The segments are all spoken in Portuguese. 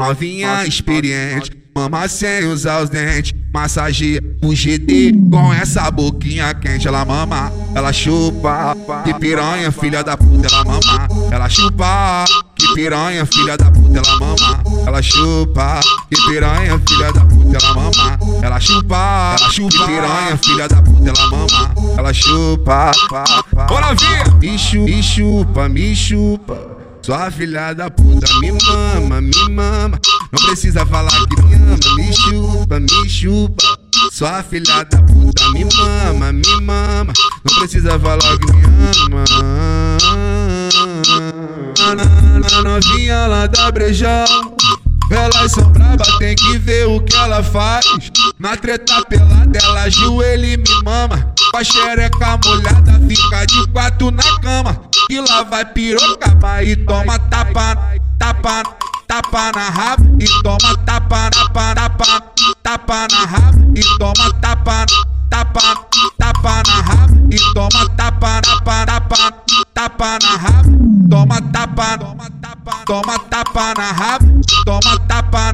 Novinha experiente, mama sem usar os dentes. Massageia o GD com essa boquinha quente. Ela mama, ela chupa. Que piranha, filha da puta, ela mama. Ela chupa. Que piranha, filha da puta, ela mama. Ela chupa. Que piranha, filha da puta, ela mama. Ela chupa. Ela chupa. Que piranha, filha da puta, ela mama. Ela chupa. Bora vir! Me chupa, me chupa, me chupa. Sua filha da puta me mama, me mama. Não precisa falar que me ama, me chupa, me chupa. Sua filha da puta me mama, me mama. Não precisa falar que me ama. Na novinha lá da brejão. Elas são braba, tem que ver o que ela faz. Na treta pelada, ela ajoelha e me mama. Com a xereca molhada, fica de quatro na cama. E lá vai pirocaba e toma tapa, tapa, tapa na raba. E toma tapa, tapa, tapa, tapa na raba. E toma tapa, tapa, tapa na raba. E toma tapa, tapa, tapa, tapa na raba. Toma tapa, toma tapa, toma tapa na raba. Toma tapa,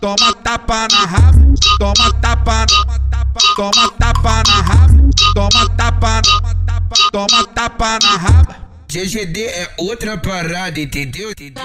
toma tapa na raba. Toma tapa, toma tapa na raba. Toma tapa, toma tapa na raba. GGD é outra parada, entendeu? entendeu?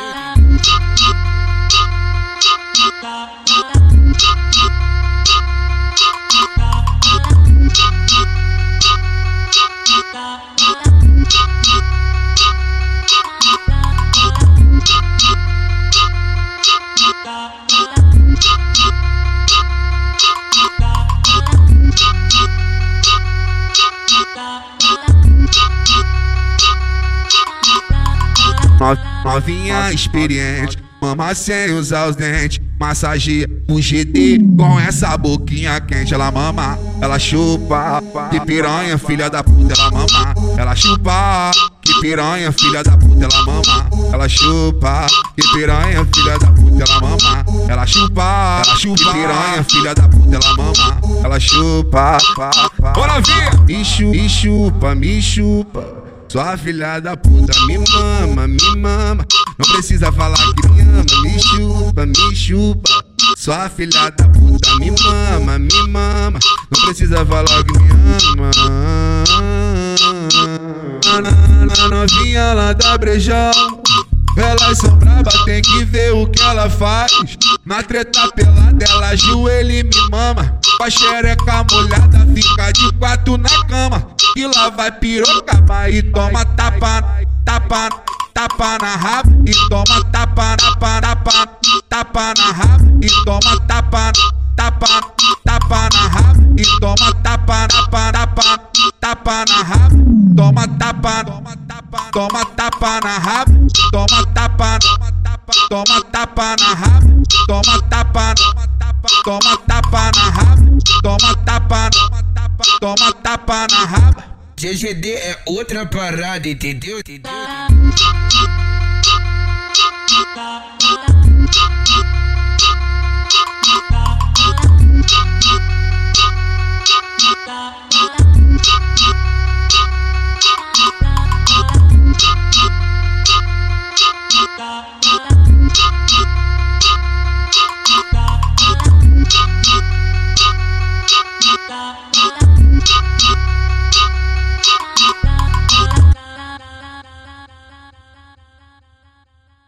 Novinha experiente, mama sem usar os dentes. Massageia o GD com essa boquinha quente. Ela mama, ela chupa. Que piranha, filha da puta, ela mama. Ela chupa. Que piranha, filha da puta, ela mama. Ela chupa. Que piranha, filha da puta, ela mama. Ela chupa. Ela chupa. Que piranha, filha da puta, ela mama. Ela chupa. Bora chupa, me chupa, me chupa. Sua filha da puta me mama, me mama. Não precisa falar que me ama, me chupa, me chupa. Sua filha da puta me mama, me mama. Não precisa falar que me ama. Na novinha lá da brejão. Elas são braba, tem que ver o que ela faz. Na treta pelada, ela ajoelha e me mama. Com a xereca molhada, fica de quatro na cama. E lá vai pirocaba e toma tapa, tapa, tapa na raba. E toma tapa, tapa, tapa, tapa na raba. E toma tapa, tapa, tapa na raba. E toma tapa, tapa, tapa, tapa na raba. Toma tapa, toma tapa na raba. Toma tapa, toma tapa na raba. Toma tapa, toma tapa na raba. Toma tapa, toma tapa na raba. GGD é outra parada, entendeu? entendeu?